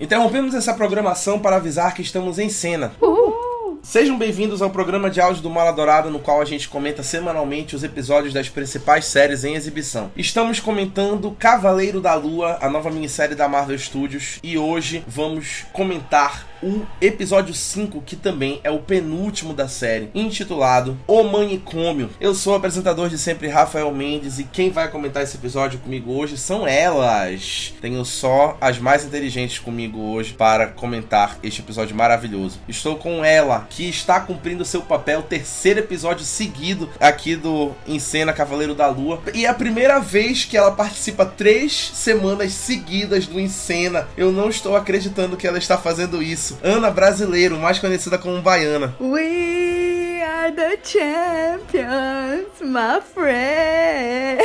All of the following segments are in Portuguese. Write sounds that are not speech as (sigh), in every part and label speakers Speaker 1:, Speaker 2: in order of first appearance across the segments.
Speaker 1: Interrompemos essa programação para avisar que estamos em cena. Uhul. Sejam bem-vindos ao programa de áudio do Mala Dourada, no qual a gente comenta semanalmente os episódios das principais séries em exibição. Estamos comentando Cavaleiro da Lua, a nova minissérie da Marvel Studios, e hoje vamos comentar o episódio 5, que também é o penúltimo da série, intitulado O Manicômio. Eu sou o apresentador de sempre, Rafael Mendes, e quem vai comentar esse episódio comigo hoje são elas. Tenho só as mais inteligentes comigo hoje para comentar este episódio maravilhoso. Estou com ela, que está cumprindo seu papel, terceiro episódio seguido aqui do Em Cena Cavaleiro da Lua. E é a primeira vez que ela participa três semanas seguidas do Em Cena. Eu não estou acreditando que ela está fazendo isso. Ana Brasileiro, mais conhecida como Baiana.
Speaker 2: We are the champions, my friend.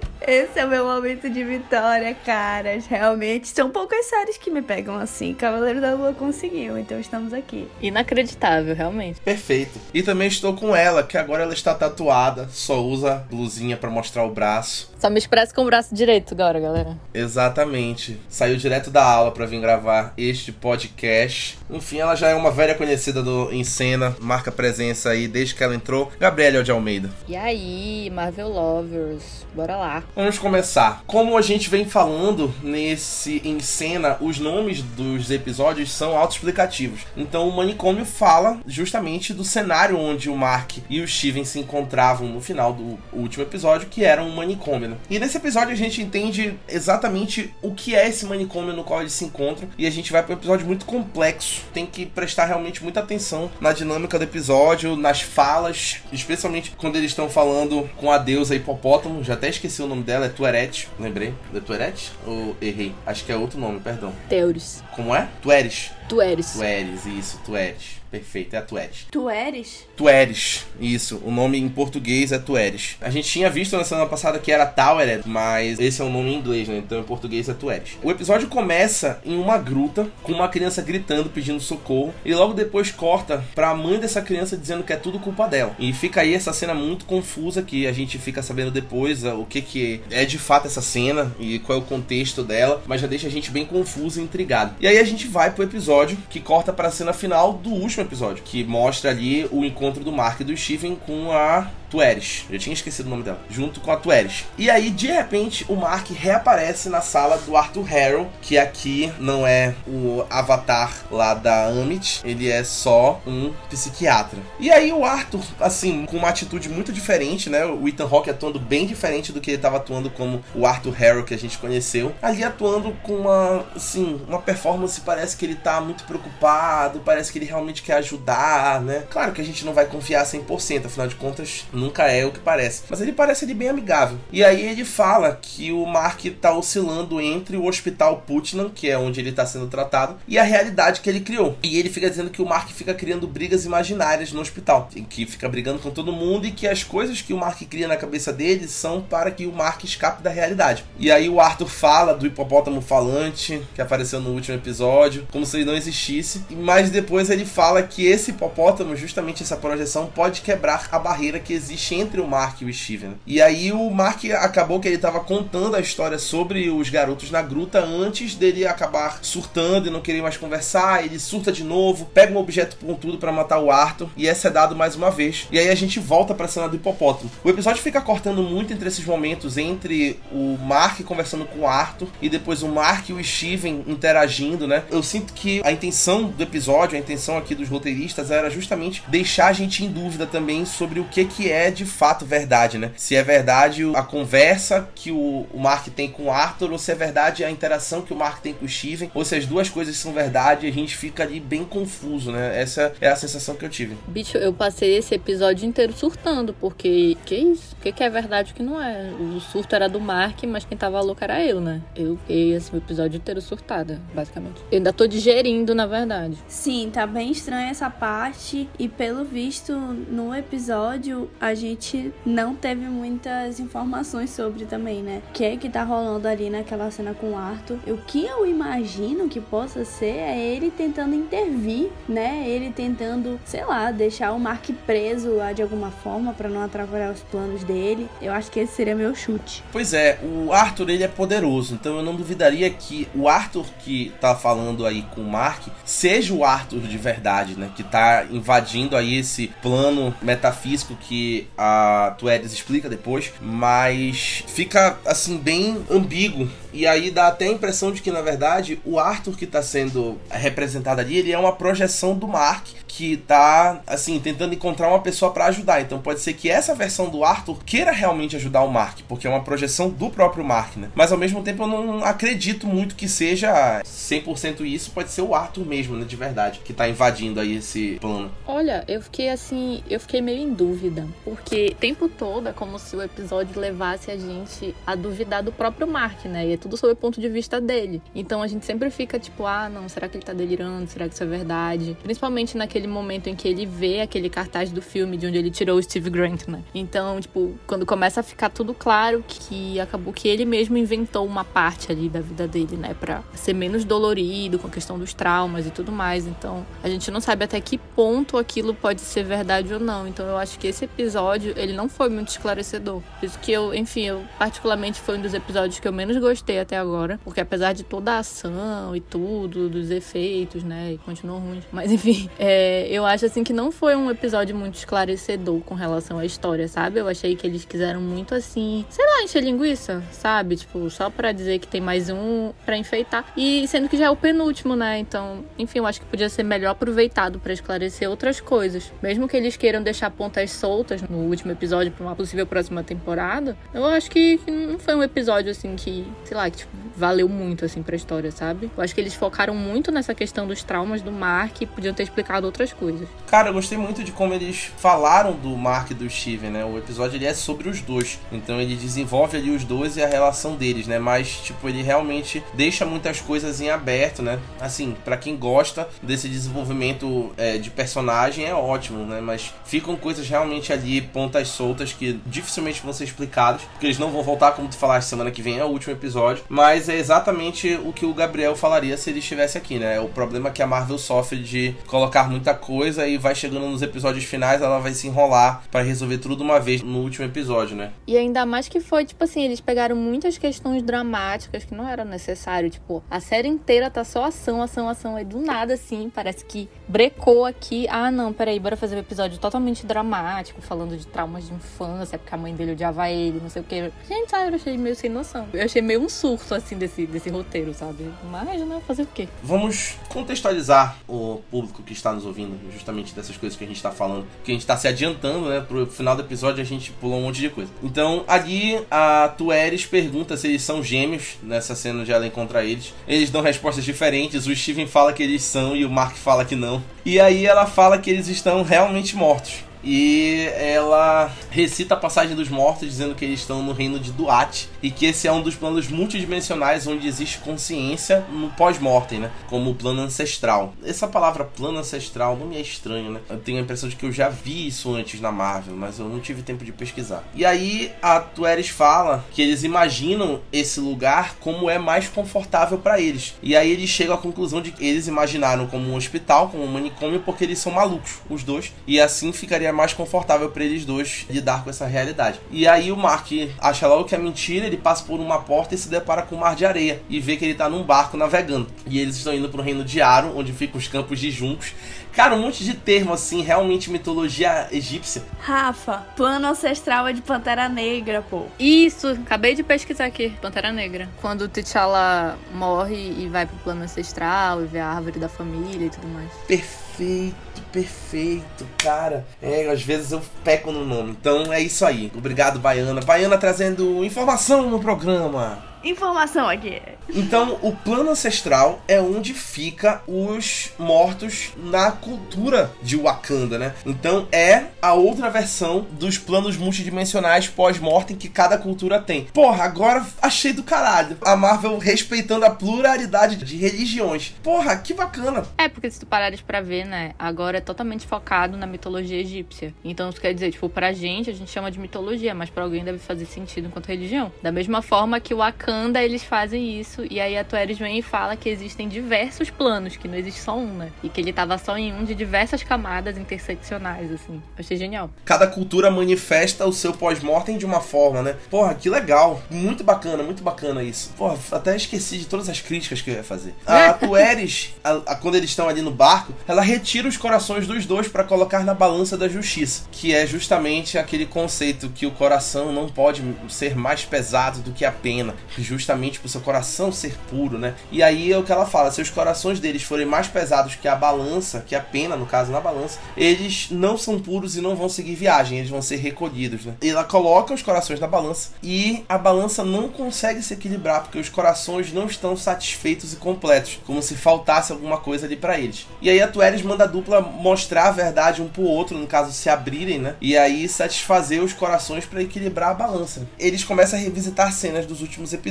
Speaker 2: (laughs) Esse é o meu momento de vitória, caras. Realmente, são poucas séries que me pegam assim. Cavaleiro da Lua conseguiu, então estamos aqui.
Speaker 3: Inacreditável, realmente.
Speaker 1: Perfeito. E também estou com ela, que agora ela está tatuada, só usa blusinha para mostrar o braço.
Speaker 3: Só me expressa com o braço direito agora, galera.
Speaker 1: Exatamente. Saiu direto da aula para vir gravar este podcast. Enfim, ela já é uma velha conhecida do em cena, marca presença aí desde que ela entrou. Gabriela de Almeida.
Speaker 3: E aí, Marvel Lovers, bora lá.
Speaker 1: Vamos começar. Como a gente vem falando nesse em cena, os nomes dos episódios são autoexplicativos. Então o manicômio fala justamente do cenário onde o Mark e o Steven se encontravam no final do último episódio, que era um manicômio. Né? E nesse episódio a gente entende exatamente o que é esse manicômio no qual eles se encontram e a gente vai para um episódio muito complexo. Tem que prestar realmente muita atenção na dinâmica do episódio, nas falas, especialmente quando eles estão falando com a deusa hipopótamo. Já até esqueci o nome dela é Tueret, lembrei. É Tueret? Ou errei? Acho que é outro nome, perdão.
Speaker 3: Teures.
Speaker 1: Como é? Tueres.
Speaker 3: Tueres.
Speaker 1: Tueres, isso, Tueres. Perfeito, é a Tueres.
Speaker 2: Tu eres?
Speaker 1: Tueres, isso. O nome em português é Tueres. A gente tinha visto na semana passada que era Tauered, mas esse é o nome em inglês, né? Então em português é Tueres. O episódio começa em uma gruta, com uma criança gritando, pedindo socorro, e logo depois corta pra mãe dessa criança dizendo que é tudo culpa dela. E fica aí essa cena muito confusa que a gente fica sabendo depois o que que é de fato essa cena e qual é o contexto dela, mas já deixa a gente bem confuso e intrigado. E aí a gente vai pro episódio que corta pra cena final do último episódio, que mostra ali o encontro do Mark e do Steven com a Tueres. Eu tinha esquecido o nome dela. Junto com a Tueres. E aí, de repente, o Mark reaparece na sala do Arthur Harrow, que aqui não é o avatar lá da Amit, ele é só um psiquiatra. E aí o Arthur, assim, com uma atitude muito diferente, né? O Ethan Hawke atuando bem diferente do que ele estava atuando como o Arthur Harrow que a gente conheceu. Ali atuando com uma, assim, uma performance, parece que ele tá muito preocupado, parece que ele realmente quer ajudar, né? Claro que a gente não vai confiar 100%, afinal de contas, nunca é o que parece. Mas ele parece ali bem amigável. E aí ele fala que o Mark tá oscilando entre o hospital Putnam, que é onde ele tá sendo tratado, e a realidade que ele criou. E ele fica dizendo que o Mark fica criando brigas imaginárias no hospital, que fica brigando com todo mundo e que as coisas que o Mark cria na cabeça dele são para que o Mark escape da realidade. E aí o Arthur fala do hipopótamo falante que apareceu no último episódio, como se ele não existisse, mas depois ele fala que esse hipopótamo, justamente essa projeção, pode quebrar a barreira que existe entre o Mark e o Steven. E aí o Mark acabou que ele estava contando a história sobre os garotos na gruta antes dele acabar surtando e não querer mais conversar. Ele surta de novo, pega um objeto pontudo para matar o Arthur e é sedado mais uma vez. E aí a gente volta para a cena do hipopótamo. O episódio fica cortando muito entre esses momentos entre o Mark conversando com o Arthur e depois o Mark e o Steven interagindo, né? Eu sinto que a intenção do episódio, a intenção aqui dos roteiristas era justamente deixar a gente em dúvida também sobre o que que é de fato verdade, né? Se é verdade a conversa que o, o Mark tem com o Arthur ou se é verdade a interação que o Mark tem com o Steven, ou se as duas coisas são verdade, a gente fica ali bem confuso, né? Essa é a sensação que eu tive.
Speaker 3: Bicho, eu passei esse episódio inteiro surtando, porque que isso? O que, que é verdade e o que não é? O surto era do Mark, mas quem tava louco era eu, né? Eu fiquei esse episódio inteiro surtada, basicamente. Eu ainda tô digerindo, na verdade.
Speaker 2: Sim, tá bem estranha essa parte. E pelo visto, no episódio, a gente não teve muitas informações sobre também, né? O que é que tá rolando ali naquela cena com o Arthur. O que eu imagino que possa ser é ele tentando intervir, né? Ele tentando, sei lá, deixar o Mark preso lá de alguma forma para não atrapalhar os planos dele. Eu acho que esse seria meu chute.
Speaker 1: Pois é, o Arthur ele é poderoso, então eu não duvidaria que o Arthur que tá falando aí com o Mark seja o Arthur de verdade, né? Que tá invadindo aí esse plano metafísico que a Tuedes explica depois, mas fica assim bem ambíguo e aí dá até a impressão de que, na verdade, o Arthur que está sendo representado ali, ele é uma projeção do Mark que tá, assim, tentando encontrar uma pessoa para ajudar. Então pode ser que essa versão do Arthur queira realmente ajudar o Mark, porque é uma projeção do próprio Mark, né? Mas ao mesmo tempo eu não acredito muito que seja 100% isso, pode ser o Arthur mesmo, né, de verdade, que tá invadindo aí esse plano.
Speaker 3: Olha, eu fiquei assim, eu fiquei meio em dúvida, porque o tempo todo é como se o episódio levasse a gente a duvidar do próprio Mark, né? E é tudo sob o ponto de vista dele. Então a gente sempre fica tipo, ah, não, será que ele tá delirando? Será que isso é verdade? Principalmente naquele momento em que ele vê aquele cartaz do filme de onde ele tirou o Steve Grant, né? Então, tipo, quando começa a ficar tudo claro que acabou que ele mesmo inventou uma parte ali da vida dele, né, para ser menos dolorido com a questão dos traumas e tudo mais. Então, a gente não sabe até que ponto aquilo pode ser verdade ou não. Então, eu acho que esse episódio, ele não foi muito esclarecedor. Isso que eu, enfim, eu particularmente foi um dos episódios que eu menos gostei até agora, porque apesar de toda a ação e tudo, dos efeitos, né, e ruins, mas enfim, (laughs) é, eu acho assim que não foi um episódio muito esclarecedor com relação à história, sabe? Eu achei que eles quiseram muito assim, sei lá, encher linguiça, sabe? Tipo, só para dizer que tem mais um para enfeitar. E sendo que já é o penúltimo, né? Então, enfim, eu acho que podia ser melhor aproveitado para esclarecer outras coisas. Mesmo que eles queiram deixar pontas soltas no último episódio para uma possível próxima temporada, eu acho que não foi um episódio assim que, sei lá, que tipo, valeu muito, assim, pra história, sabe? Eu acho que eles focaram muito nessa questão dos traumas do Mark e podiam ter explicado outras coisas.
Speaker 1: Cara, eu gostei muito de como eles falaram do Mark e do Steven, né? O episódio ele é sobre os dois. Então ele desenvolve ali os dois e a relação deles, né? Mas, tipo, ele realmente deixa muitas coisas em aberto, né? Assim, para quem gosta desse desenvolvimento é, de personagem é ótimo, né? Mas ficam coisas realmente ali, pontas soltas, que dificilmente vão ser explicadas, porque eles não vão voltar, como tu falaste, semana que vem é o último episódio episódio, mas é exatamente o que o Gabriel falaria se ele estivesse aqui, né? O problema é que a Marvel sofre de colocar muita coisa e vai chegando nos episódios finais, ela vai se enrolar para resolver tudo de uma vez no último episódio, né?
Speaker 3: E ainda mais que foi, tipo assim, eles pegaram muitas questões dramáticas que não era necessário, tipo, a série inteira tá só ação, ação, ação, aí do nada, assim, parece que brecou aqui. Ah, não, peraí, bora fazer um episódio totalmente dramático, falando de traumas de infância, porque a mãe dele odiava ele, não sei o que. Gente, sabe, eu achei meio sem noção. Eu achei meio um surto, assim, desse, desse roteiro, sabe? Mas, né, fazer o quê?
Speaker 1: Vamos contextualizar o público que está nos ouvindo, justamente dessas coisas que a gente está falando, que a gente está se adiantando, né? Pro final do episódio a gente pulou um monte de coisa. Então, ali a Tueres pergunta se eles são gêmeos, nessa cena onde ela encontra eles. Eles dão respostas diferentes, o Steven fala que eles são e o Mark fala que não. E aí ela fala que eles estão realmente mortos. E ela recita a passagem dos mortos, dizendo que eles estão no reino de Duat e que esse é um dos planos multidimensionais onde existe consciência no pós-mortem, né? Como o plano ancestral. Essa palavra plano ancestral não me é estranho, né? Eu tenho a impressão de que eu já vi isso antes na Marvel, mas eu não tive tempo de pesquisar. E aí a Tueres fala que eles imaginam esse lugar como é mais confortável para eles. E aí eles chegam à conclusão de que eles imaginaram como um hospital, como um manicômio, porque eles são malucos, os dois. E assim ficaria mais confortável para eles dois lidar com essa realidade. E aí o Mark acha logo que é mentira, ele passa por uma porta e se depara com um mar de areia e vê que ele tá num barco navegando. E eles estão indo pro reino de Aro, onde ficam os campos de juncos. Cara, um monte de termo assim, realmente mitologia egípcia.
Speaker 2: Rafa, plano ancestral é de Pantera Negra, pô.
Speaker 3: Isso, acabei de pesquisar aqui, Pantera Negra. Quando o T'Challa morre e vai pro plano ancestral e vê a árvore da família e tudo mais.
Speaker 1: Perfeito perfeito, cara. É, às vezes eu peco no nome. Então é isso aí. Obrigado, Baiana. Baiana trazendo informação no programa.
Speaker 2: Informação aqui.
Speaker 1: Então, o plano ancestral é onde fica os mortos na cultura de Wakanda, né? Então, é a outra versão dos planos multidimensionais pós-mortem que cada cultura tem. Porra, agora achei do caralho. A Marvel respeitando a pluralidade de religiões. Porra, que bacana.
Speaker 3: É, porque se tu parares pra ver, né, agora é totalmente focado na mitologia egípcia. Então, isso quer dizer, tipo, pra gente, a gente chama de mitologia, mas pra alguém deve fazer sentido enquanto religião. Da mesma forma que o Wakanda, eles fazem isso, e aí a Tueris vem e fala que existem diversos planos, que não existe só um, né? E que ele tava só em um de diversas camadas interseccionais, assim. Achei genial.
Speaker 1: Cada cultura manifesta o seu pós-mortem de uma forma, né? Porra, que legal. Muito bacana, muito bacana isso. Porra, até esqueci de todas as críticas que eu ia fazer. A (laughs) Tueris, a, a, quando eles estão ali no barco, ela retira os corações dos dois para colocar na balança da justiça, que é justamente aquele conceito que o coração não pode ser mais pesado do que a pena, justamente por seu coração ser puro, né? E aí é o que ela fala, se os corações deles forem mais pesados que a balança, que a pena, no caso, na balança, eles não são puros e não vão seguir viagem, eles vão ser recolhidos, né? E ela coloca os corações na balança e a balança não consegue se equilibrar porque os corações não estão satisfeitos e completos, como se faltasse alguma coisa ali para eles. E aí a Tueres manda a dupla mostrar a verdade um pro outro, no caso se abrirem, né? E aí satisfazer os corações para equilibrar a balança. Eles começam a revisitar cenas dos últimos episódios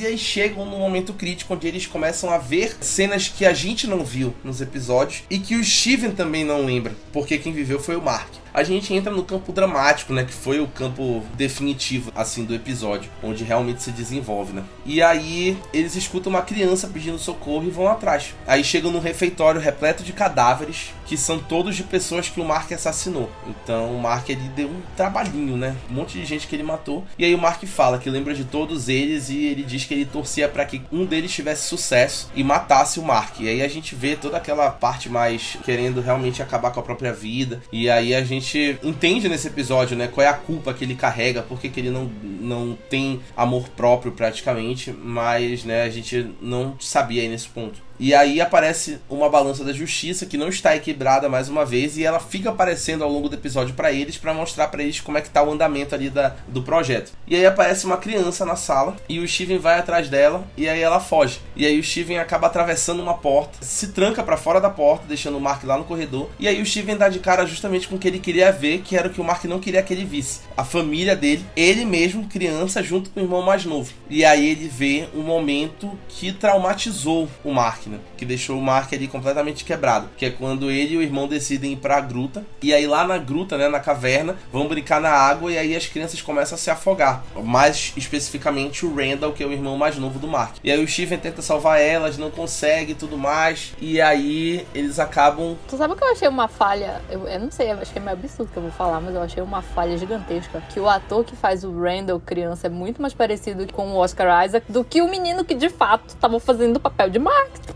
Speaker 1: e aí chegam no momento crítico onde eles começam a ver cenas que a gente não viu nos episódios e que o Steven também não lembra, porque quem viveu foi o Mark a gente entra no campo dramático, né? Que foi o campo definitivo, assim, do episódio, onde realmente se desenvolve, né? E aí eles escutam uma criança pedindo socorro e vão atrás. Aí chegam num refeitório repleto de cadáveres, que são todos de pessoas que o Mark assassinou. Então o Mark ele deu um trabalhinho, né? Um monte de gente que ele matou. E aí o Mark fala que lembra de todos eles e ele diz que ele torcia para que um deles tivesse sucesso e matasse o Mark. E aí a gente vê toda aquela parte mais querendo realmente acabar com a própria vida. E aí a gente gente entende nesse episódio, né, qual é a culpa que ele carrega, por que ele não, não tem amor próprio praticamente, mas, né, a gente não sabia aí nesse ponto. E aí aparece uma balança da justiça que não está equilibrada mais uma vez e ela fica aparecendo ao longo do episódio para eles para mostrar para eles como é que tá o andamento ali da, do projeto. E aí aparece uma criança na sala e o Steven vai atrás dela e aí ela foge. E aí o Steven acaba atravessando uma porta, se tranca para fora da porta, deixando o Mark lá no corredor. E aí o Steven dá de cara justamente com o que ele queria ver, que era o que o Mark não queria que ele visse. A família dele, ele mesmo, criança, junto com o irmão mais novo. E aí ele vê um momento que traumatizou o Mark, né? Que deixou o Mark ali completamente quebrado. Que é quando ele e o irmão decidem ir pra gruta. E aí lá na gruta, né, na caverna, vão brincar na água e aí as crianças começam a se afogar. Mais especificamente o Randall, que é o irmão mais novo do Mark. E aí o Steven tenta salvar elas, não consegue tudo mais. E aí eles acabam.
Speaker 3: Tu sabe que eu achei uma falha? Eu, eu não sei, eu achei meio absurdo que eu vou falar, mas eu achei uma falha gigantesca. Que o ator que faz o Randall criança é muito mais parecido com o Oscar Isaac do que o menino que de fato tava fazendo o papel de Mark.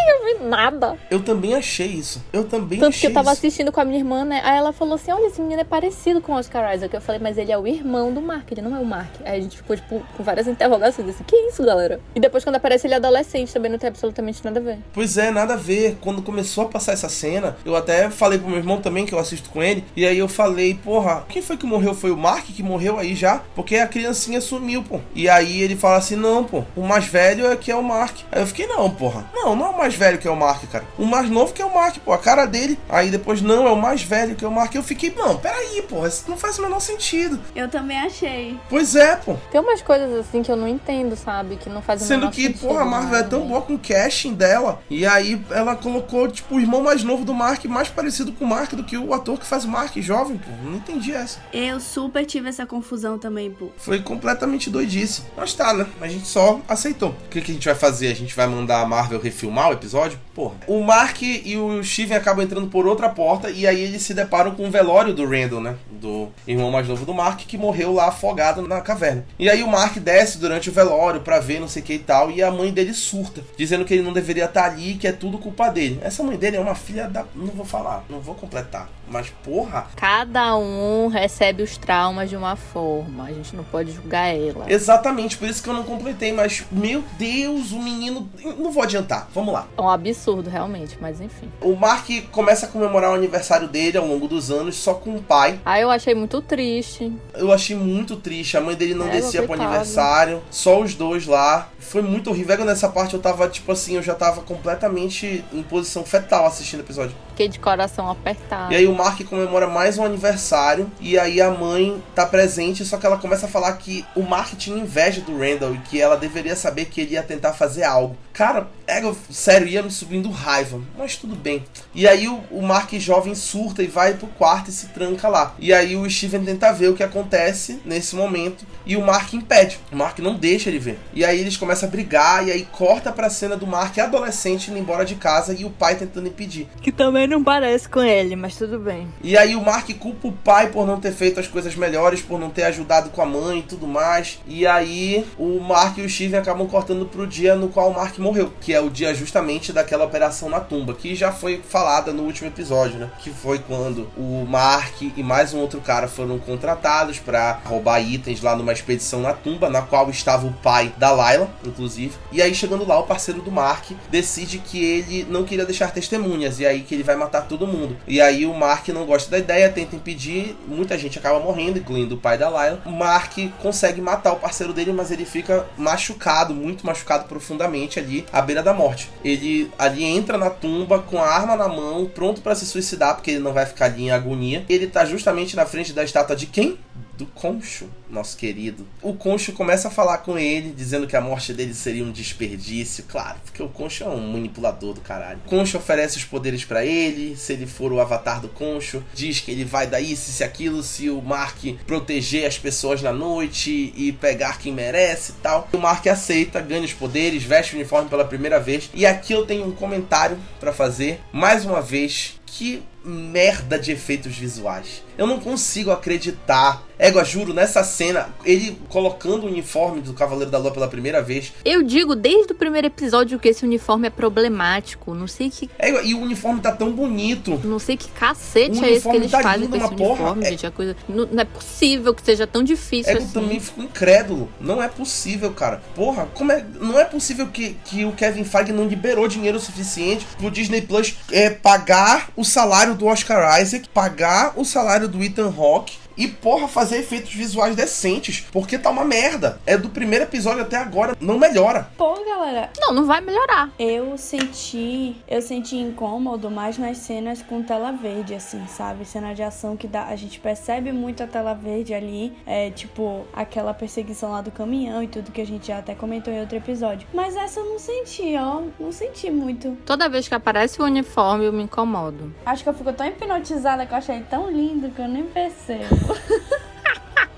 Speaker 3: A ver nada.
Speaker 1: Eu também achei isso. Eu também
Speaker 3: Tanto
Speaker 1: achei
Speaker 3: que eu tava
Speaker 1: isso.
Speaker 3: assistindo com a minha irmã, né? Aí ela falou assim: olha, esse menino é parecido com o Oscar Isaac. Eu falei, mas ele é o irmão do Mark, ele não é o Mark. Aí a gente ficou, tipo, com várias interrogações, assim, que isso, galera? E depois, quando aparece ele é adolescente, também não tem absolutamente nada a ver.
Speaker 1: Pois é, nada a ver. Quando começou a passar essa cena, eu até falei pro meu irmão também, que eu assisto com ele, e aí eu falei, porra, quem foi que morreu? Foi o Mark que morreu aí já? Porque a criancinha sumiu, pô. E aí ele fala assim, não, pô, o mais velho é que é o Mark. Aí eu fiquei, não, porra. Não, não é o mais velho que é o Mark, cara. O mais novo que é o Mark, pô, a cara dele. Aí depois, não, é o mais velho que é o Mark. Eu fiquei, não, peraí, pô, isso não faz o menor sentido.
Speaker 2: Eu também achei.
Speaker 1: Pois é, pô.
Speaker 3: Tem umas coisas assim que eu não entendo, sabe? Que não fazem o
Speaker 1: Sendo que,
Speaker 3: sentido,
Speaker 1: porra, a Marvel é
Speaker 3: né?
Speaker 1: tão boa com o casting dela. E aí ela colocou, tipo, o irmão mais novo do Mark, mais parecido com o Mark do que o ator que faz o Mark jovem, pô. Não entendi essa.
Speaker 2: Eu super tive essa confusão também, pô.
Speaker 1: Foi completamente doidice. Mas tá, né? A gente só aceitou. O que, que a gente vai fazer? A gente vai mandar a Marvel refilmar o episódio? Porra. O Mark e o Steven acabam entrando por outra porta e aí eles se deparam com o velório do Randall, né? Do irmão mais novo do Mark, que morreu lá afogado na caverna. E aí o Mark desce durante o velório pra ver não sei o que e tal, e a mãe dele surta, dizendo que ele não deveria estar ali, que é tudo culpa dele. Essa mãe dele é uma filha da. Não vou falar, não vou completar. Mas porra,
Speaker 3: Cada um recebe os traumas de uma forma. A gente não pode julgar ela.
Speaker 1: Exatamente, por isso que eu não completei, mas meu Deus, o menino. Não vou adiantar, vamos lá.
Speaker 3: É um absurdo, realmente, mas enfim.
Speaker 1: O Mark começa a comemorar o aniversário dele ao longo dos anos, só com o pai.
Speaker 3: Aí eu achei muito triste.
Speaker 1: Eu achei muito triste. A mãe dele não
Speaker 3: É,
Speaker 1: descia pro aniversário. Só os dois lá. Foi muito horrível. Nessa parte eu tava, tipo assim, eu já tava completamente em posição fetal assistindo o episódio.
Speaker 3: Fiquei de coração apertado.
Speaker 1: E aí o Mark comemora mais um aniversário. E aí a mãe tá presente, só que ela começa a falar que o Mark tinha inveja do Randall e que ela deveria saber que ele ia tentar fazer algo. Cara, é, sério, ia me subindo raiva. Mas tudo bem. E aí o, o Mark jovem surta e vai pro quarto e se tranca lá. E aí o Steven tenta ver o que acontece nesse momento. E o Mark impede. O Mark não deixa ele ver. E aí eles começam a brigar. E aí corta pra cena do Mark adolescente indo embora de casa e o pai tentando impedir.
Speaker 2: Que também não parece com ele, mas tudo bem.
Speaker 1: E aí o Mark culpa o pai por não ter feito as coisas melhores, por não ter ajudado com a mãe e tudo mais. E aí o Mark e o Steven acabam cortando pro dia no qual o Mark morreu, que é o dia justamente daquela operação na tumba, que já foi falada no último episódio, né? Que foi quando o Mark e mais um outro cara foram contratados pra roubar itens lá numa expedição na tumba, na qual estava o pai da Layla, inclusive. E aí chegando lá, o parceiro do Mark decide que ele não queria deixar testemunhas e aí que ele vai matar todo mundo. E aí o Mark não gosta da ideia, tenta impedir, muita gente acaba morrendo, incluindo o pai da Layla. O Mark consegue matar o parceiro dele, mas ele fica machucado, muito machucado profundamente ali à beira da morte. Ele ali entra na tumba com a arma na mão, pronto para se suicidar, porque ele não vai ficar ali em agonia. Ele tá justamente na frente da estátua de quem? Do Concho, nosso querido. O Concho começa a falar com ele, dizendo que a morte dele seria um desperdício. Claro, porque o Concho é um manipulador do caralho. Concho oferece os poderes para ele, se ele for o avatar do Concho. Diz que ele vai dar isso, se aquilo, se o Mark proteger as pessoas na noite e pegar quem merece e tal. O Mark aceita, ganha os poderes, veste o uniforme pela primeira vez. E aqui eu tenho um comentário para fazer. Mais uma vez, que merda de efeitos visuais. Eu não consigo acreditar. Égua, juro, nessa cena, ele colocando o uniforme do Cavaleiro da Lua pela primeira vez.
Speaker 3: Eu digo desde o primeiro episódio que esse uniforme é problemático. Não sei que.
Speaker 1: Égua, e o uniforme tá tão bonito.
Speaker 3: Não sei que cacete
Speaker 1: O
Speaker 3: é esse que
Speaker 1: uniforme
Speaker 3: eles
Speaker 1: tá
Speaker 3: fazem com esse
Speaker 1: porra.
Speaker 3: uniforme,
Speaker 1: É-
Speaker 3: gente. A coisa... não, não é possível que seja tão difícil
Speaker 1: Égua
Speaker 3: assim.
Speaker 1: também ficou incrédulo. Não é possível, cara. Porra, como é. Não é possível que, que o Kevin Feige não liberou dinheiro suficiente pro Disney Plus é, pagar o salário do Oscar Isaac, pagar o salário do Ethan Hawke. E, porra, fazer efeitos visuais decentes. Porque tá uma merda. É do primeiro episódio até agora. Não melhora.
Speaker 2: Pô, galera,
Speaker 3: Não, não vai melhorar.
Speaker 2: eu senti. Eu senti incômodo mais nas cenas com tela verde, assim, sabe? Cena de ação que dá. A gente percebe muito a tela verde ali. É tipo aquela perseguição lá do caminhão e tudo que a gente já até comentou em outro episódio. Mas essa eu não senti, ó. Não senti muito.
Speaker 3: Toda vez que aparece o uniforme, eu me incomodo.
Speaker 2: Acho que eu fico tão hipnotizada que eu achei tão lindo que eu nem percebo. (laughs)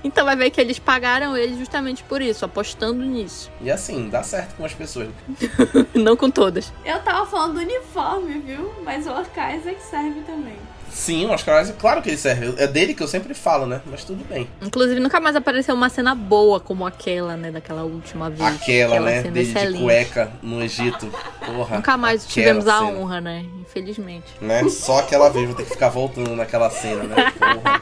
Speaker 3: Então vai ver que eles pagaram ele justamente por isso, apostando nisso.
Speaker 1: E assim, dá certo com as pessoas. (laughs)
Speaker 3: não com todas.
Speaker 2: Eu tava falando do uniforme, viu? Mas o Oscar Isaac serve também.
Speaker 1: Sim, o Oscar Isaac, claro que ele serve. É dele que eu sempre falo, né? Mas tudo bem.
Speaker 3: Inclusive, nunca mais apareceu uma cena boa como aquela, né? Daquela última vez.
Speaker 1: Aquela, né?
Speaker 3: cena
Speaker 1: Dele de
Speaker 3: excelente.
Speaker 1: cueca no Egito. Porra.
Speaker 3: Nunca mais
Speaker 1: aquela
Speaker 3: tivemos a
Speaker 1: cena.
Speaker 3: honra, né? Infelizmente.
Speaker 1: né? Só aquela vez vou ter que ficar voltando naquela cena, né? (laughs) Porra.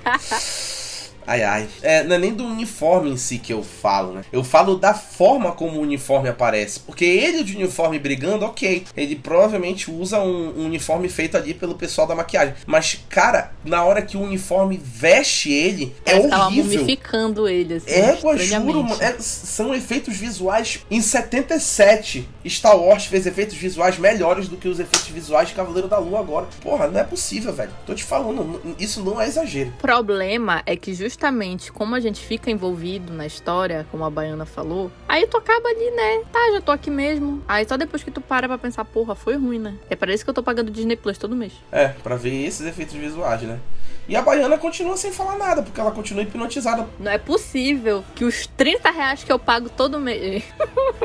Speaker 1: Ai, ai. É, não é nem do uniforme em si que eu falo, né? Eu falo da forma como o uniforme aparece. Porque ele de uniforme brigando, ok. Ele provavelmente usa um, um uniforme feito ali pelo pessoal da maquiagem. Mas, cara, na hora que o uniforme veste ele, é
Speaker 3: tava
Speaker 1: horrível.
Speaker 3: mumificando ele, assim.
Speaker 1: É, pô, juro, é- são efeitos visuais. Em 77, Star Wars fez efeitos visuais melhores do que os efeitos visuais de Cavaleiro da Lua agora. Porra, não é possível, velho. Tô te falando, isso não é exagero.
Speaker 3: O problema é que justamente como a gente fica envolvido na história, como a Baiana falou, aí tu acaba ali, né? Tá, já tô aqui mesmo. Aí só depois que tu para pra pensar, porra, foi ruim, né? É para isso que eu tô pagando Disney Plus todo mês.
Speaker 1: É, pra ver esses efeitos visuais, né? E a Baiana continua sem falar nada, porque ela continua hipnotizada.
Speaker 3: Não é possível que os 30 reais que eu pago todo mês.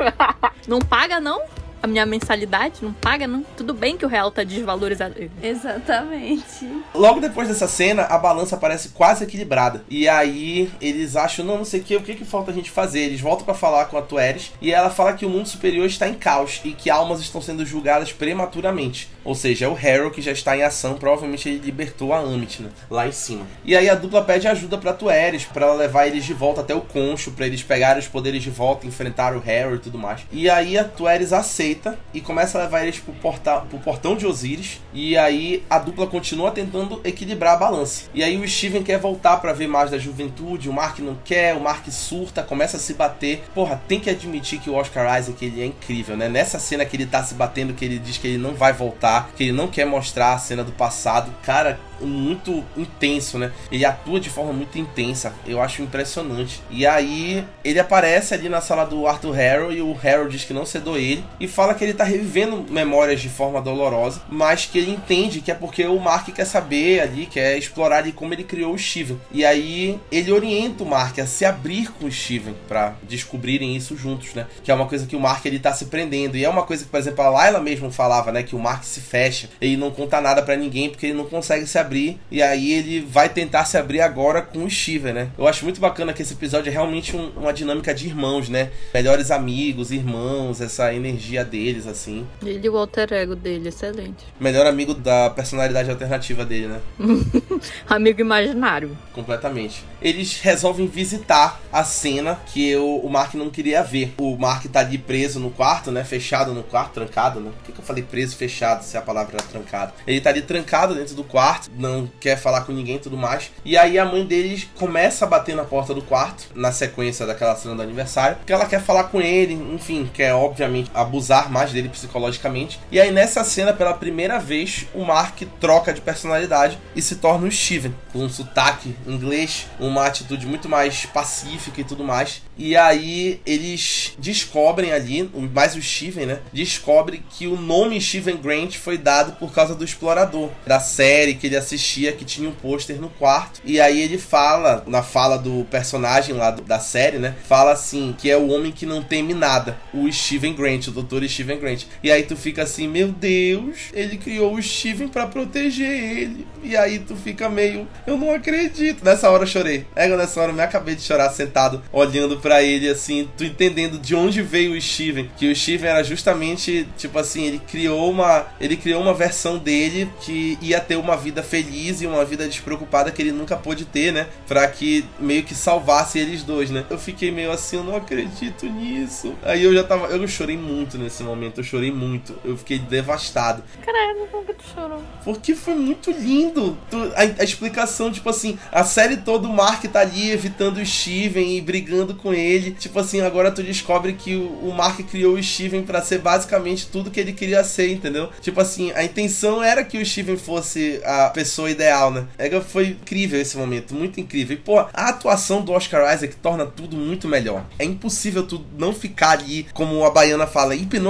Speaker 3: (laughs) não paga, não? A minha mensalidade não paga, não? Tudo bem que o real tá desvalorizado.
Speaker 2: Exatamente.
Speaker 1: Logo depois dessa cena, a balança parece quase equilibrada. E aí eles acham, não, não sei o que, o que, que falta a gente fazer? Eles voltam pra falar com a Tueres e ela fala que o mundo superior está em caos e que almas estão sendo julgadas prematuramente. Ou seja, é o Harrow que já está em ação, provavelmente ele libertou a Amit, né? Lá em cima. E aí a dupla pede ajuda pra Tueres, pra ela levar eles de volta até o Concho, pra eles pegarem os poderes de volta, enfrentar o Harrow e tudo mais. E aí a Tueres aceita aproveita e começa a levar eles pro, pro portão de Osiris. E aí a dupla continua tentando equilibrar a balança. E aí o Steven quer voltar para ver mais da juventude, o Mark não quer, o Mark surta, começa a se bater. Porra, tem que admitir que o Oscar Isaac ele é incrível, né? Nessa cena que ele tá se batendo, que ele diz que ele não vai voltar, que ele não quer mostrar a cena do passado. Cara, muito intenso, né? Ele atua de forma muito intensa. Eu acho impressionante. E aí ele aparece ali na sala do Arthur Harrow e o Harrow diz que não cedou ele e fala que ele tá revivendo memórias de forma dolorosa, mas que ele entende que é porque o Mark quer saber ali, quer explorar ali como ele criou o Steven. E aí ele orienta o Mark a se abrir com o Steven para descobrirem isso juntos, né? Que é uma coisa que o Mark ele tá se prendendo. E é uma coisa que, por exemplo, a Layla mesmo falava, né, que o Mark se fecha, ele não conta nada para ninguém porque ele não consegue se abrir. E aí ele vai tentar se abrir agora com o Steven, né? Eu acho muito bacana que esse episódio é realmente um, uma dinâmica de irmãos, né? Melhores amigos, irmãos, essa energia deles, assim.
Speaker 3: Ele e o alter ego dele, excelente.
Speaker 1: Melhor amigo da personalidade alternativa dele, né? (laughs)
Speaker 3: amigo imaginário.
Speaker 1: Completamente. Eles resolvem visitar a cena que eu, o Mark não queria ver. O Mark tá ali preso no quarto, né? Fechado no quarto, trancado, né? Por que, que eu falei preso, fechado, se a palavra era trancado? Ele tá ali trancado dentro do quarto, não quer falar com ninguém e tudo mais. E aí a mãe deles começa a bater na porta do quarto, na sequência daquela cena do aniversário, porque ela quer falar com ele, enfim, quer obviamente abusar mais dele psicologicamente. E aí nessa cena, pela primeira vez, o Mark troca de personalidade e se torna o Steven, com um sotaque inglês, uma atitude muito mais pacífica e tudo mais. E aí eles descobrem ali, mais o Steven, né? Descobre que o nome Steven Grant foi dado por causa do explorador, da série que ele assistia que tinha um pôster no quarto. E aí ele fala, na fala do personagem lá do, da série, né? Fala assim, que é o homem que não teme nada. O Steven Grant, o Steven Grant. E aí tu fica assim, meu Deus, ele criou o Steven para proteger ele. E aí tu fica meio, eu não acredito. Nessa hora eu chorei. É, nessa hora eu me acabei de chorar sentado, olhando para ele assim, tu entendendo de onde veio o Steven. Que o Steven era justamente, tipo assim, ele criou uma. Ele criou uma versão dele que ia ter uma vida feliz e uma vida despreocupada que ele nunca pôde ter, né? Pra que meio que salvasse eles dois, né? Eu fiquei meio assim, eu não acredito nisso. Aí eu já tava. Eu chorei muito nesse momento, eu chorei muito. Eu fiquei devastado.
Speaker 3: Caralho, como que tu chorou?
Speaker 1: Porque foi muito lindo. A, a explicação, tipo assim, a série toda o Mark tá ali evitando o Steven e brigando com ele. Tipo assim, agora tu descobre que o, o Mark criou o Steven para ser basicamente tudo que ele queria ser, entendeu? Tipo assim, a intenção era que o Steven fosse a pessoa ideal, né? É, foi incrível esse momento, muito incrível. E, pô, a atuação do Oscar Isaac torna tudo muito melhor. É impossível tu não ficar ali, como a baiana fala, hipnotizado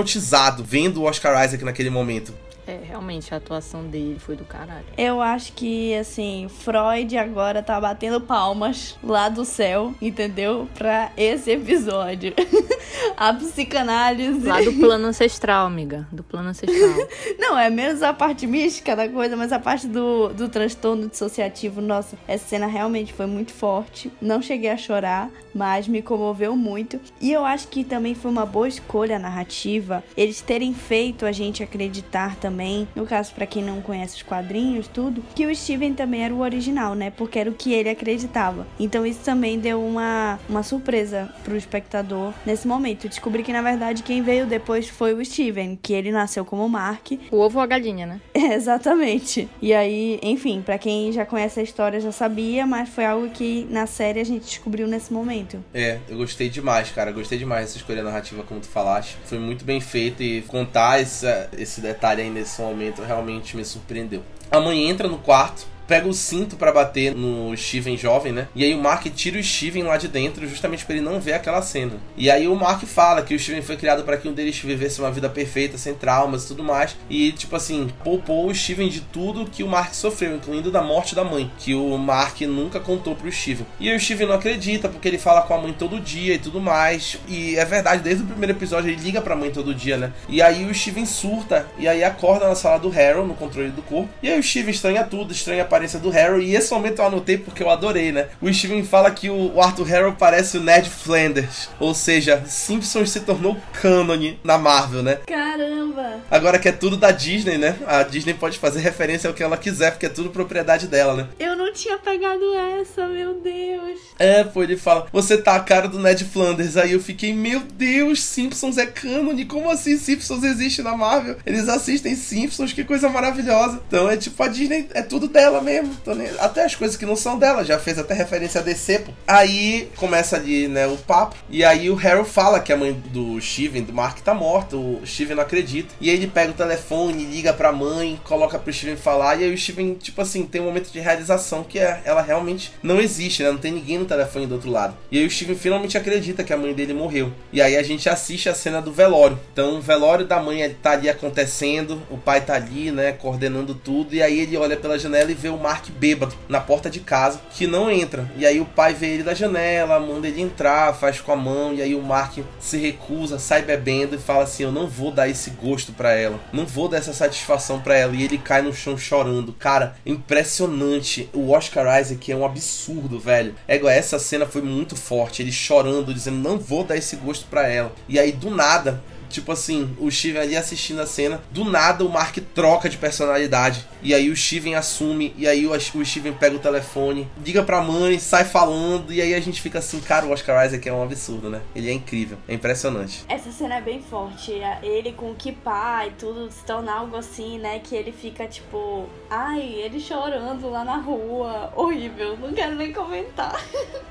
Speaker 1: vendo o Oscar Isaac naquele momento.
Speaker 3: É, realmente a atuação dele foi do caralho.
Speaker 2: Eu acho que, assim, Freud agora tá batendo palmas lá do céu, entendeu? Pra esse episódio. (laughs) a psicanálise.
Speaker 3: Lá do plano ancestral, amiga. Do plano ancestral. (laughs)
Speaker 2: Não, é menos a parte mística da coisa, mas a parte do, do transtorno dissociativo. Nossa, essa cena realmente foi muito forte. Não cheguei a chorar, mas me comoveu muito. E eu acho que também foi uma boa escolha narrativa eles terem feito a gente acreditar também, no caso para quem não conhece os quadrinhos, tudo, que o Steven também era o original, né? Porque era o que ele acreditava. Então isso também deu uma, uma surpresa pro espectador nesse momento. Descobri que na verdade quem veio depois foi o Steven, que ele nasceu como Mark.
Speaker 3: O ovo ou a galinha, né? (laughs)
Speaker 2: exatamente. E aí, enfim, para quem já conhece a história já sabia, mas foi algo que na série a gente descobriu nesse momento.
Speaker 1: É, eu gostei demais, cara. Gostei demais dessa escolha narrativa, como tu falaste. Foi muito bem feito e contar essa, esse detalhe aí nesse momento realmente me surpreendeu. A mãe entra no quarto pega o cinto para bater no Steven jovem, né? E aí o Mark tira o Steven lá de dentro justamente para ele não ver aquela cena. E aí o Mark fala que o Steven foi criado para que um deles vivesse uma vida perfeita, sem traumas e tudo mais. E tipo assim, poupou o Steven de tudo que o Mark sofreu, incluindo da morte da mãe, que o Mark nunca contou pro Steven. E o Steven não acredita porque ele fala com a mãe todo dia e tudo mais. E é verdade, desde o primeiro episódio ele liga pra mãe todo dia, né? E aí o Steven surta e aí acorda na sala do Harold, no controle do corpo. E aí o Steven estranha tudo, estranha a aparência do Harry. E esse momento eu anotei porque eu adorei, né? O Steven fala que o Arthur Harrow parece o Ned Flanders. Ou seja, Simpsons se tornou cânone na Marvel, né?
Speaker 2: Caramba!
Speaker 1: Agora que é tudo da Disney, né? A Disney pode fazer referência ao que ela quiser, porque é tudo propriedade dela, né?
Speaker 2: Eu não tinha pegado essa, meu Deus.
Speaker 1: É, pô, ele fala, você tá a cara do Ned Flanders. Aí eu fiquei, meu Deus, Simpsons é cânone. Como assim Simpsons existe na Marvel? Eles assistem Simpsons, que coisa maravilhosa. Então é tipo, a Disney é tudo dela mesmo. Até as coisas que não são dela, já fez até referência a DC, pô. Aí começa ali, né, o papo. E aí o Harold fala que a mãe do Steven, do Mark, tá morta. O Steven não acredita. E aí ele pega o telefone, liga pra mãe, coloca pro Steven falar. E aí o Steven, tipo assim, tem um momento de realização que é, ela realmente não existe, né? Não tem ninguém no telefone do outro lado. E aí o Steven finalmente acredita que a mãe dele morreu. E aí a gente assiste a cena do velório. Então o velório da mãe tá ali acontecendo, o pai tá ali, né, coordenando tudo. E aí ele olha pela janela e vê o Mark bêbado na porta de casa, que não entra. E aí o pai vê ele da janela, manda ele entrar, faz com a mão. E aí o Mark se recusa, sai bebendo e fala assim: Eu não vou dar esse gosto para ela, não vou dar essa satisfação para ela. E ele cai no chão chorando. Cara, impressionante. O Oscar Isaac é um absurdo, velho. É, essa cena foi muito forte. Ele chorando, dizendo: Não vou dar esse gosto para ela. E aí do nada Tipo assim, o Steven ali assistindo a cena, do nada o Mark troca de personalidade. E aí o Steven assume, e aí o, o Steven pega o telefone, liga pra mãe, sai falando, e aí a gente fica assim, cara, o Oscar Isaac é um absurdo, né? Ele é incrível, é impressionante.
Speaker 2: Essa cena é bem forte. Ele com o Kipá e tudo se torna algo assim, né? Que ele fica tipo, ai, ele chorando lá na rua. Horrível, não quero nem comentar.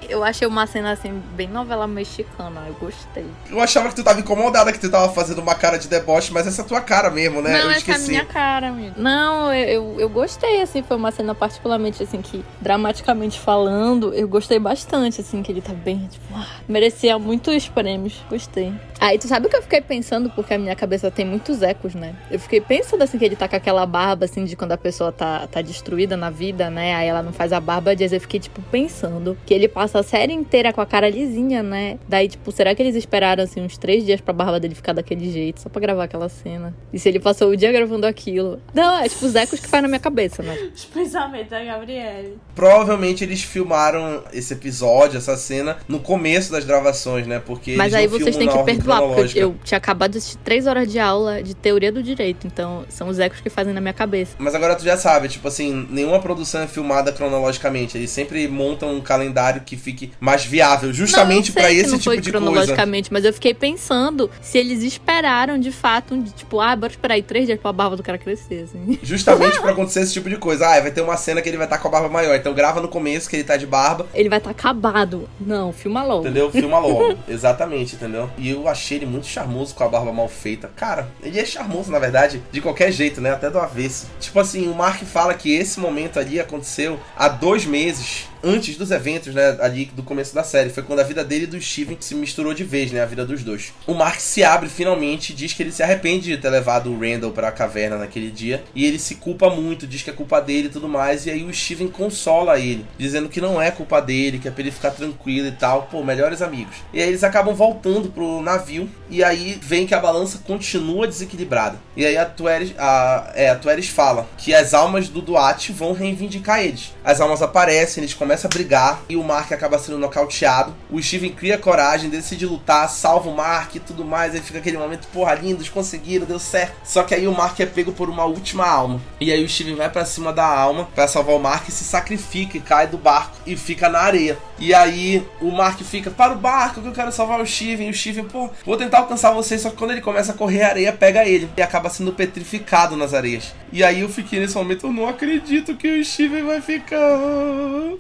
Speaker 3: Eu achei uma cena assim, bem novela mexicana, eu gostei.
Speaker 1: Eu achava que tu tava incomodada, que tu tava fazendo uma cara de deboche, mas essa é a tua cara mesmo, né?
Speaker 3: Não,
Speaker 1: eu
Speaker 3: esqueci. essa é a minha cara, amigo. Não, eu, eu, eu, gostei, assim, foi uma cena particularmente, assim, que dramaticamente falando, eu gostei bastante, assim, que ele tá bem, tipo, ah, merecia muitos prêmios, gostei. Aí, tu sabe o que eu fiquei pensando, porque a minha cabeça tem muitos ecos, né? Eu fiquei pensando, assim, que ele tá com aquela barba, assim, de quando a pessoa tá, tá destruída na vida, né? Aí ela não faz a barba, às vezes eu fiquei, tipo, pensando que ele passa a série inteira com a cara lisinha, né? Daí, tipo, será que eles esperaram, assim, uns três dias pra barba dele ficar daquele jeito, só pra gravar aquela cena. E se ele passou o dia gravando aquilo? Não, é tipo os ecos que faz na minha cabeça, né?
Speaker 2: Os pensamentos da Gabriele.
Speaker 1: Provavelmente eles filmaram esse episódio, essa cena, no começo das gravações, né? Porque.
Speaker 3: Mas aí vocês têm que perdoar, porque eu tinha acabado de assistir três horas de aula de teoria do direito. Então, são os ecos que fazem na minha cabeça.
Speaker 1: Mas agora tu já sabe, tipo assim, nenhuma produção é filmada cronologicamente. Eles sempre montam um calendário que fique mais viável, justamente para esse tipo de coisa.
Speaker 3: cronologicamente, mas eu fiquei pensando se eles esperaram de fato, um, tipo, ah, bora esperar aí três dias pra barba do cara crescer, assim. (laughs)
Speaker 1: Justamente pra acontecer esse tipo de coisa. Ah, vai ter uma cena que ele vai estar tá com a barba maior. Então grava no começo que ele tá de barba.
Speaker 3: Ele vai estar tá acabado. Não, filma logo.
Speaker 1: Entendeu? Filma logo. (laughs) Exatamente, entendeu? E eu achei ele muito charmoso com a barba mal feita. Cara, ele é charmoso, na verdade, de qualquer jeito, né? Até do avesso. Tipo assim, o Mark fala que esse momento ali aconteceu há dois meses antes dos eventos, né, ali do começo da série. Foi quando a vida dele e do Steven se misturou de vez, né, a vida dos dois. O Mark se abre finalmente, diz que ele se arrepende de ter levado o Randall para a caverna naquele dia, e ele se culpa muito, diz que é culpa dele e tudo mais, e aí o Steven consola ele, dizendo que não é culpa dele, que é pra ele ficar tranquilo e tal, pô, melhores amigos. E aí eles acabam voltando pro navio, e aí vem que a balança continua desequilibrada. E aí a Tueres, a, é, a Tueres fala que as almas do Duat vão reivindicar eles. As almas aparecem, eles começa a brigar e o Mark acaba sendo nocauteado. O Steven cria coragem, decide lutar, salva o Mark e tudo mais. Aí fica aquele momento, porra, lindos, conseguiram, deu certo. Só que aí o Mark é pego por uma última alma. E aí o Steven vai para cima da alma para salvar o Mark se sacrifica e cai do barco e fica na areia. E aí o Mark fica, para o barco que eu quero salvar o Steven. E o Steven, pô, vou tentar alcançar você. Só que quando ele começa a correr, a areia pega ele e acaba sendo petrificado nas areias. E aí eu fiquei nesse momento, eu não acredito que o Steven vai ficar.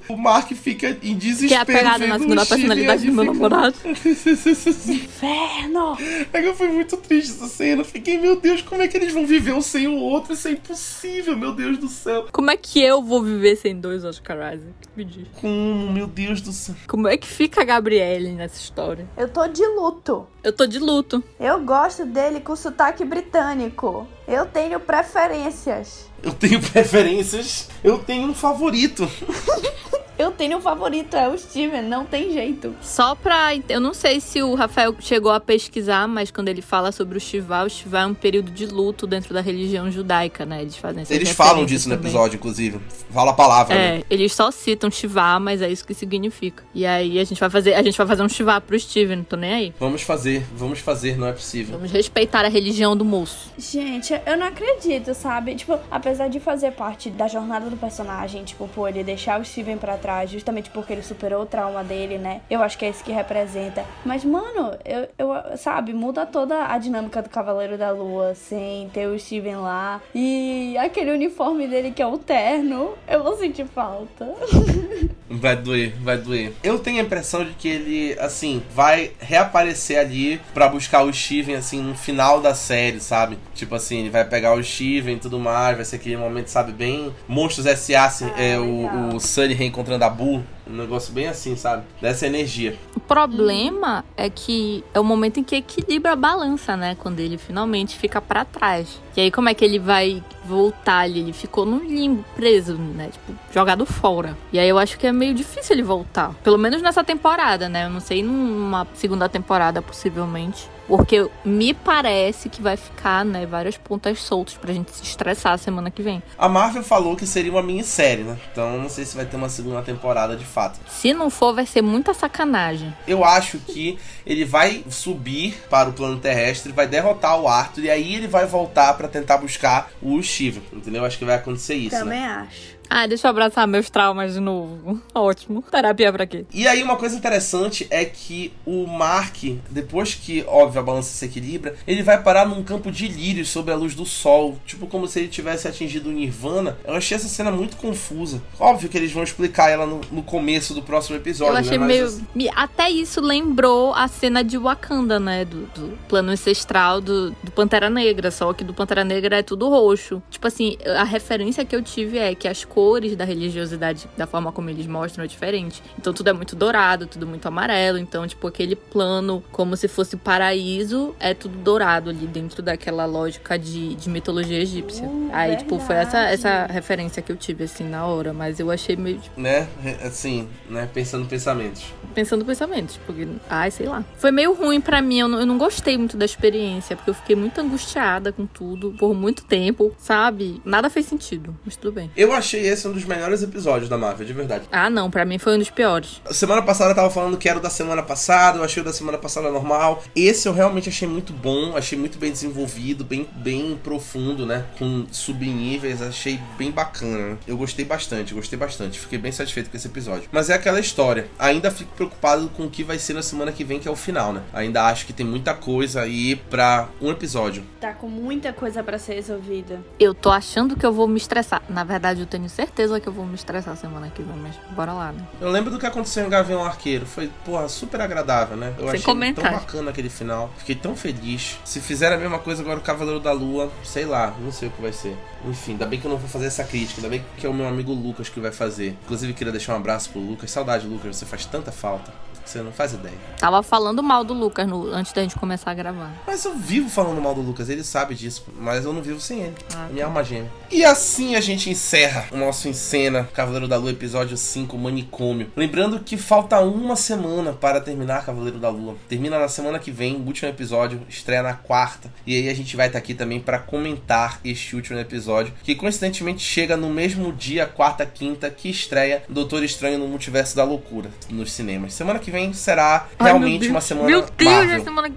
Speaker 1: O Mark fica em desespero. Que é a
Speaker 3: pegada na segunda personalidade do meu namorado. (laughs)
Speaker 2: Inferno!
Speaker 1: É que eu fui muito triste essa cena. Fiquei, meu Deus, como é que eles vão viver um sem o outro? Isso é impossível, meu Deus do céu.
Speaker 3: Como é que eu vou viver sem dois Oscar Isaac? Me diz.
Speaker 1: Como, meu Deus do céu.
Speaker 3: Como é que fica a Gabriele nessa história?
Speaker 2: Eu tô de luto.
Speaker 3: Eu tô de luto.
Speaker 2: Eu gosto dele com sotaque britânico. Eu tenho preferências.
Speaker 1: Eu tenho preferências. Eu tenho um favorito. (laughs)
Speaker 2: eu tenho um favorito, é o Steven, não tem jeito.
Speaker 3: Só pra. Eu não sei se o Rafael chegou a pesquisar, mas quando ele fala sobre o Shiva, o Shiva é um período de luto dentro da religião judaica, né? Eles fazem
Speaker 1: Eles falam disso no
Speaker 3: também.
Speaker 1: episódio, inclusive. Fala a palavra, né?
Speaker 3: É, eles só citam Shiva, mas é isso que significa. E aí a gente vai fazer, a gente vai fazer um Shiva pro Steven, não tô nem aí.
Speaker 1: Vamos fazer, vamos fazer, não é possível.
Speaker 3: Vamos respeitar a religião do moço.
Speaker 2: Gente, eu não acredito, sabe? Tipo, apesar de fazer parte da jornada do personagem, tipo, por ele deixar o Steven pra trás, justamente porque ele superou o trauma dele, né? Eu acho que é isso que representa. Mas, mano, eu, eu sabe, muda toda a dinâmica do Cavaleiro da Lua sem ter o Steven lá. E aquele uniforme dele que é o terno, eu vou sentir falta. (laughs)
Speaker 1: Vai doer, vai doer. Eu tenho a impressão de que ele, assim, vai reaparecer ali pra buscar o Steven, assim, no final da série, sabe? Tipo assim, ele vai pegar o Steven e tudo mais, vai ser aquele momento, sabe, bem. Monstros S.A., assim,
Speaker 2: Ah,
Speaker 1: é,
Speaker 2: legal.
Speaker 1: o, o Sunny reencontrando a Boo. Um negócio bem assim, sabe? Dessa energia.
Speaker 3: O problema é que é o momento em que equilibra a balança, né? Quando ele finalmente fica pra trás. E aí, como é que ele vai voltar ali? Ele ficou no limbo, preso, né? Tipo, jogado fora. E aí eu acho que é meio difícil ele voltar. Pelo menos nessa temporada, né? Eu não sei numa segunda temporada, possivelmente. Porque me parece que vai ficar, né, várias pontas soltas pra gente se estressar semana que vem.
Speaker 1: A Marvel falou que seria uma minissérie, né? Então não sei se vai ter uma segunda temporada de fato.
Speaker 3: Se não for, vai ser muita sacanagem.
Speaker 1: Eu acho que ele vai subir para o plano terrestre, vai derrotar o Arthur e aí ele vai voltar pra tentar buscar o Steven, entendeu? Acho que vai acontecer isso, né?
Speaker 2: Também acho.
Speaker 3: Ah, deixa eu abraçar meus traumas de novo. Ótimo. Terapia pra quê?
Speaker 1: E aí uma coisa interessante é que o Mark, depois que, óbvio, a balança se equilibra, ele vai parar num campo de lírios sob a luz do sol, tipo como se ele tivesse atingido o Nirvana. Eu achei essa cena muito confusa. Óbvio que eles vão explicar ela no, no começo do próximo episódio,
Speaker 3: Eu achei
Speaker 1: né?
Speaker 3: Meio.
Speaker 1: assim,
Speaker 3: Até isso lembrou a cena de Wakanda, né? Do, do plano ancestral do, do Pantera Negra. Só que do Pantera Negra é tudo roxo. Tipo assim, a referência que eu tive é que as cores da religiosidade, da forma como eles mostram, é diferente. Então tudo é muito dourado, tudo muito amarelo. Então, tipo, aquele plano como se fosse paraíso, é tudo dourado ali dentro daquela lógica de, de mitologia egípcia.
Speaker 2: Uh,
Speaker 3: Aí, tipo, foi essa,
Speaker 2: verdade.
Speaker 3: essa referência que eu tive, assim, na hora. Mas eu achei meio, tipo,
Speaker 1: né? Assim, né? Pensando pensamentos.
Speaker 3: pensando pensamentos, porque, ai, sei lá. Foi meio ruim pra mim, eu não, eu não gostei muito da experiência, porque eu fiquei muito angustiada com tudo por muito tempo, sabe? Nada fez sentido, mas tudo bem.
Speaker 1: Eu achei esse um dos melhores episódios da Marvel, de verdade.
Speaker 3: Ah, não, pra mim foi um dos piores.
Speaker 1: Semana passada eu tava falando que era o da semana passada, eu achei o da semana passada normal. Esse eu realmente achei muito bom, achei muito bem desenvolvido, bem, bem profundo, né? Com subníveis, achei bem bacana. né? Eu gostei bastante, gostei bastante. Fiquei bem satisfeito com esse episódio. Mas é aquela história. Ainda fico preocupado com o que vai ser na semana que vem, que é o final, né? Ainda acho que tem muita coisa aí pra um episódio.
Speaker 2: Tá com muita coisa pra ser resolvida.
Speaker 3: Eu tô achando que eu vou me estressar. Na verdade, eu tenho certeza que eu vou me estressar semana que vem, mas bora lá, né?
Speaker 1: Eu lembro do que aconteceu em Gavião Arqueiro. Foi, porra, super agradável, né? Eu
Speaker 3: Sem
Speaker 1: achei
Speaker 3: comentário.
Speaker 1: tão bacana aquele final. Fiquei tão feliz. Se fizer a mesma coisa agora o Cavaleiro da Lua, sei lá, não sei o que vai ser. Enfim, ainda bem que eu não vou fazer essa crítica. Ainda bem que é o meu amigo Lucas que vai fazer. Inclusive, queria deixar um abraço pro Lucas. Saudade, Lucas. Você faz tanta falta. Você não faz ideia.
Speaker 3: Tava falando mal do Lucas no- antes da gente começar a gravar.
Speaker 1: Mas eu vivo falando mal do Lucas, ele sabe disso. Mas eu não vivo sem ele.
Speaker 3: Ah,
Speaker 1: Minha alma gêmea. E assim a gente encerra o nosso Encena Cavaleiro da Lua, episódio 5, Manicômio. Lembrando que falta uma semana para terminar Cavaleiro da Lua. Termina na semana que vem, último episódio, estreia na quarta. E aí a gente vai estar aqui também para comentar este último episódio, que coincidentemente chega no mesmo dia, quarta, quinta, que estreia Doutor Estranho no Multiverso da Loucura nos cinemas. Semana que vem será
Speaker 3: Ai,
Speaker 1: realmente uma semana
Speaker 3: Meu Deus,
Speaker 1: Marvel.
Speaker 3: a semana.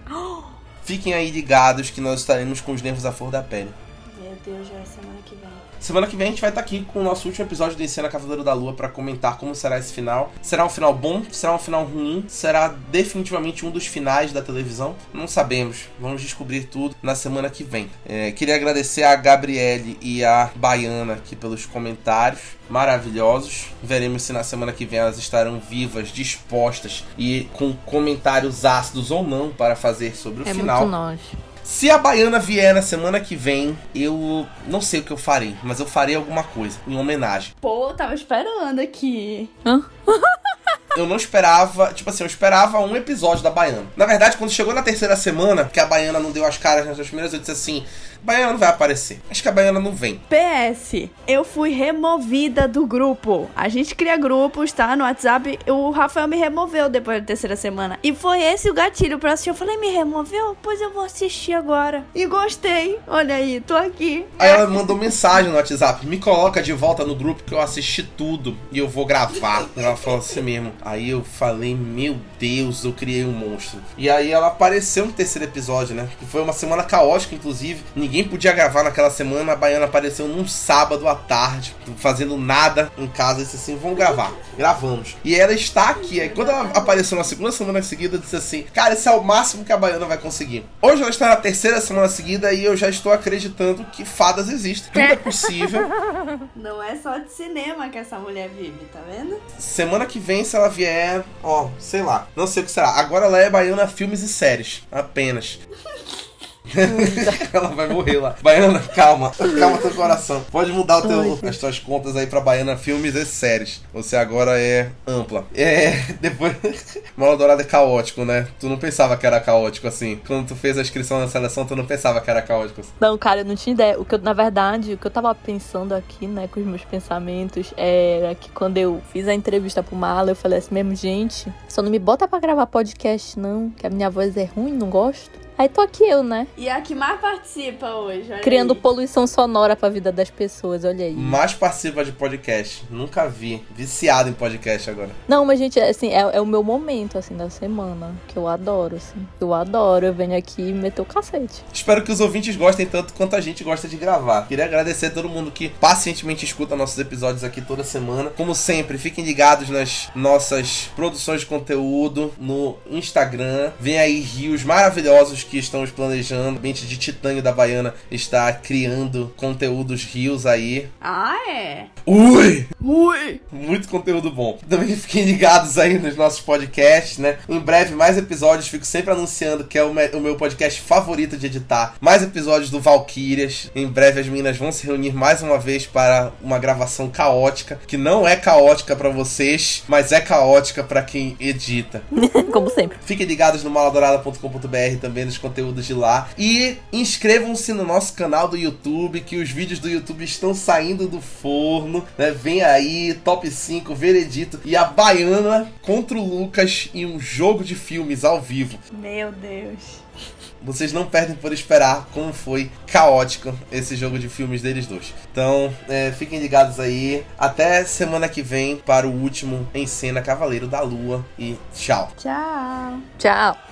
Speaker 1: Fiquem aí ligados que nós estaremos com os nervos à flor da pele.
Speaker 2: Meu Deus, já é semana que vem.
Speaker 1: Semana que vem a gente vai estar aqui com o nosso último episódio de Cena Cavaleiro da Lua para comentar como será esse final. Será um final bom? Será um final ruim? Será definitivamente um dos finais da televisão? Não sabemos. Vamos descobrir tudo na semana que vem. É, queria agradecer a Gabriele e a Baiana aqui pelos comentários maravilhosos. Veremos se na semana que vem elas estarão vivas, dispostas e com comentários ácidos ou não para fazer sobre o
Speaker 3: É
Speaker 1: final.
Speaker 3: muito nós.
Speaker 1: Se a Baiana vier na semana que vem, eu não sei o que eu farei, mas eu farei alguma coisa em homenagem.
Speaker 2: Pô, eu tava esperando aqui.
Speaker 3: Hã? (laughs)
Speaker 1: eu não esperava, tipo assim, eu esperava um episódio da Baiana. Na verdade, quando chegou na terceira semana, que a Baiana não deu as caras nas primeiras, eu disse assim: Baiana não vai aparecer. Acho que a Baiana não vem.
Speaker 2: PS, eu fui removida do grupo. A gente cria grupos, tá? No WhatsApp. O Rafael me removeu depois da terceira semana. E foi esse o gatilho pra assistir. Eu falei, me removeu? Pois eu vou assistir agora. E gostei. Olha aí, tô aqui.
Speaker 1: Aí ela mandou mensagem no WhatsApp: me coloca de volta no grupo que eu assisti tudo e eu vou gravar. Ela falou assim mesmo. Aí eu falei: meu Deus, eu criei um monstro. E aí ela apareceu no terceiro episódio, né? Que foi uma semana caótica, inclusive. Ninguém podia gravar naquela semana. A Baiana apareceu num sábado à tarde, fazendo nada em casa. E disse assim: vamos gravar. Gravamos. E ela está aqui. Aí quando ela apareceu na segunda semana seguida, eu disse assim: cara, esse é o máximo que a Baiana vai conseguir. Hoje ela está na terceira semana seguida e eu já estou acreditando que fadas existem. Tudo é possível.
Speaker 2: Não é só de cinema que essa mulher vive, tá vendo?
Speaker 1: Semana que vem, se ela vier, ó, sei lá. Não sei o que será. Agora ela é baiana filmes e séries. Apenas. (laughs) ela vai morrer lá. Baiana, calma. Calma teu coração. Pode mudar teu, as tuas contas aí pra Baiana Filmes e Séries. Você agora é ampla. É. (laughs) Depois. Mola Dourada é caótico, né? Tu não pensava que era caótico assim. Quando tu fez a inscrição na seleção, tu não pensava que era caótico assim.
Speaker 3: Não, cara, eu não tinha ideia. O que eu, na verdade, o que eu tava pensando aqui, né, com os meus pensamentos, era que quando eu fiz a entrevista pro Mala, eu falei assim mesmo, gente, só não me bota pra gravar podcast, não, que a minha voz é ruim, não gosto. Aí tô aqui eu, né?
Speaker 2: E a que mais participa hoje, olha
Speaker 3: Criando
Speaker 2: aí.
Speaker 3: poluição sonora pra vida das pessoas, olha aí.
Speaker 1: Mais participa de podcast. Nunca vi. Viciado em podcast agora.
Speaker 3: Não, mas, gente, assim, é, é o meu momento, assim, da semana. Que eu adoro, assim. Eu adoro. Eu venho aqui e meter o cacete.
Speaker 1: Espero que os ouvintes gostem tanto quanto a gente gosta de gravar. Queria agradecer a todo mundo que pacientemente escuta nossos episódios aqui toda semana. Como sempre, fiquem ligados nas nossas produções de conteúdo no Instagram. Vem aí rios maravilhosos que estamos planejando. Mente de Titânio da Baiana está criando conteúdos rios aí.
Speaker 2: Ah, é?
Speaker 1: Ui!
Speaker 2: Ui!
Speaker 1: Muito conteúdo bom. Também fiquem ligados aí nos nossos podcasts, né? Em breve, mais episódios. Fico sempre anunciando que é o, me- o meu podcast favorito de editar. Mais episódios do Valkyrias. Em breve, as meninas vão se reunir mais uma vez para uma gravação caótica. Que não é caótica para vocês, mas é caótica para quem edita. (laughs)
Speaker 3: Como sempre.
Speaker 1: Fiquem ligados no maladorada.com.br também nos conteúdos de lá. E inscrevam-se no nosso canal do YouTube, que os vídeos do YouTube estão saindo do forno. Né? Vem aí, top 5, veredito. E a Baiana contra o Lucas em um jogo de filmes ao vivo.
Speaker 2: Meu Deus.
Speaker 1: Vocês não perdem por esperar como foi caótico esse jogo de filmes deles dois. Então, é, fiquem ligados aí. Até semana que vem para o último em cena Cavaleiro da Lua. E tchau.
Speaker 2: Tchau.
Speaker 3: Tchau.